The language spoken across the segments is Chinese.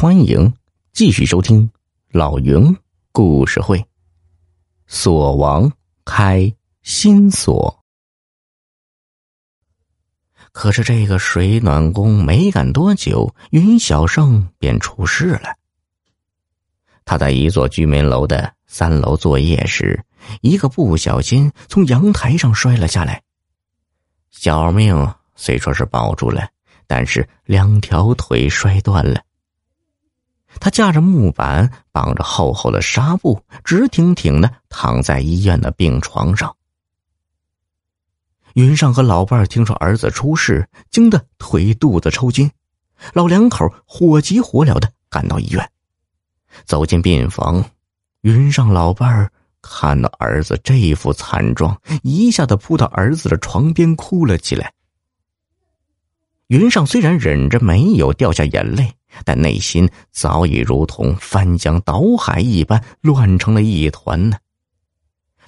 欢迎继续收听老云故事会。锁王开新锁，可是这个水暖宫没干多久，云小胜便出事了。他在一座居民楼的三楼作业时，一个不小心从阳台上摔了下来，小命虽说是保住了，但是两条腿摔断了。他架着木板，绑着厚厚的纱布，直挺挺的躺在医院的病床上。云上和老伴儿听说儿子出事，惊得腿肚子抽筋，老两口火急火燎的赶到医院。走进病房，云上老伴儿看到儿子这副惨状，一下子扑到儿子的床边哭了起来。云上虽然忍着没有掉下眼泪。但内心早已如同翻江倒海一般乱成了一团呢。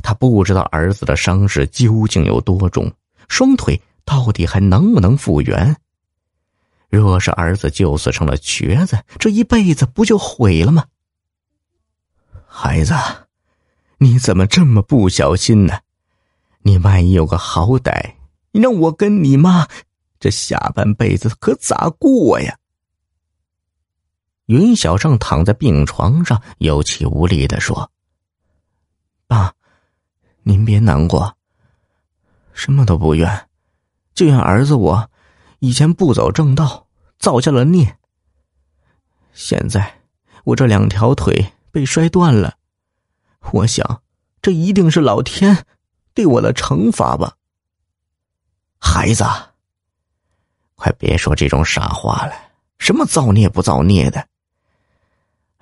他不知道儿子的伤势究竟有多重，双腿到底还能不能复原？若是儿子就此成了瘸子，这一辈子不就毁了吗？孩子，你怎么这么不小心呢？你万一有个好歹，你让我跟你妈这下半辈子可咋过呀？云小胜躺在病床上，有气无力的说：“爸，您别难过。什么都不怨，就怨儿子我以前不走正道，造下了孽。现在我这两条腿被摔断了，我想这一定是老天对我的惩罚吧。孩子，快别说这种傻话了，什么造孽不造孽的。”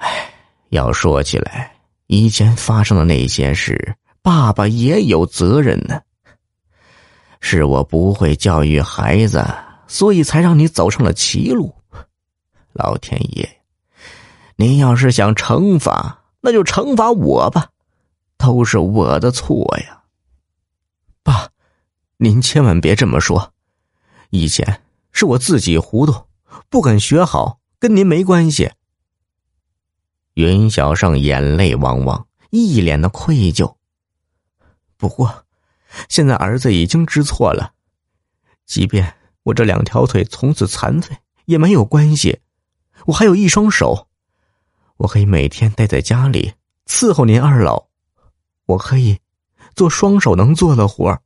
哎，要说起来，以前发生的那些事，爸爸也有责任呢。是我不会教育孩子，所以才让你走上了歧路。老天爷，您要是想惩罚，那就惩罚我吧，都是我的错呀。爸，您千万别这么说，以前是我自己糊涂，不肯学好，跟您没关系。云小胜眼泪汪汪，一脸的愧疚。不过，现在儿子已经知错了，即便我这两条腿从此残废也没有关系，我还有一双手，我可以每天待在家里伺候您二老，我可以做双手能做的活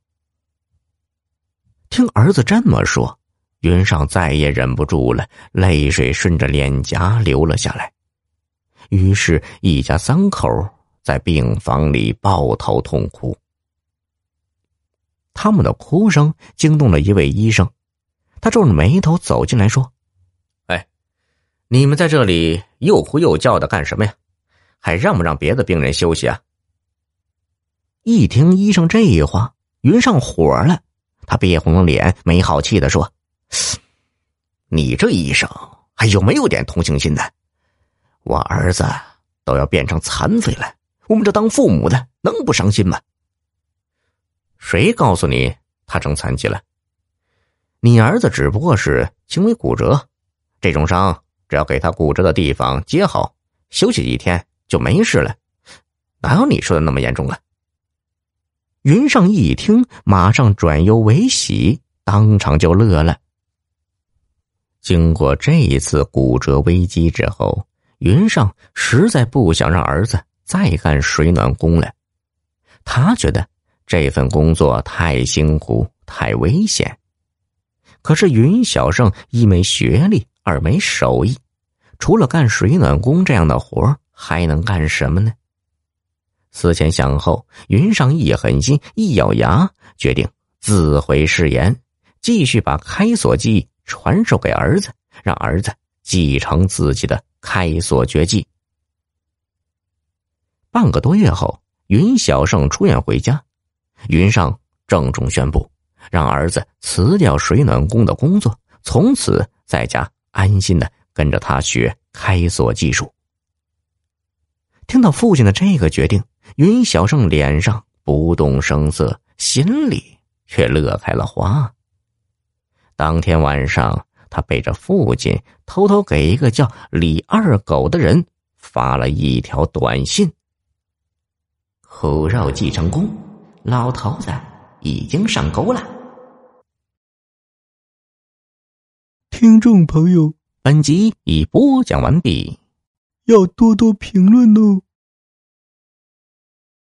听儿子这么说，云上再也忍不住了，泪水顺着脸颊流了下来。于是，一家三口在病房里抱头痛哭。他们的哭声惊动了一位医生，他皱着眉头走进来说：“哎，你们在这里又哭又叫的干什么呀？还让不让别的病人休息啊？”一听医生这话，云上火了，他憋红了脸，没好气的说：“你这医生还有没有点同情心的？”我儿子都要变成残废了，我们这当父母的能不伤心吗？谁告诉你他成残疾了？你儿子只不过是轻微骨折，这种伤只要给他骨折的地方接好，休息几天就没事了，哪有你说的那么严重啊？云上一听，马上转忧为喜，当场就乐了。经过这一次骨折危机之后。云上实在不想让儿子再干水暖工了，他觉得这份工作太辛苦、太危险。可是云小胜一没学历，二没手艺，除了干水暖工这样的活还能干什么呢？思前想后，云上一狠心，一咬牙，决定自毁誓言，继续把开锁技艺传授给儿子，让儿子继承自己的。开锁绝技。半个多月后，云小胜出院回家，云上郑重宣布，让儿子辞掉水暖工的工作，从此在家安心的跟着他学开锁技术。听到父亲的这个决定，云小胜脸上不动声色，心里却乐开了花。当天晚上。他背着父亲，偷偷给一个叫李二狗的人发了一条短信：“虎肉继承功，老头子已经上钩了。”听众朋友，本集已播讲完毕，要多多评论哦。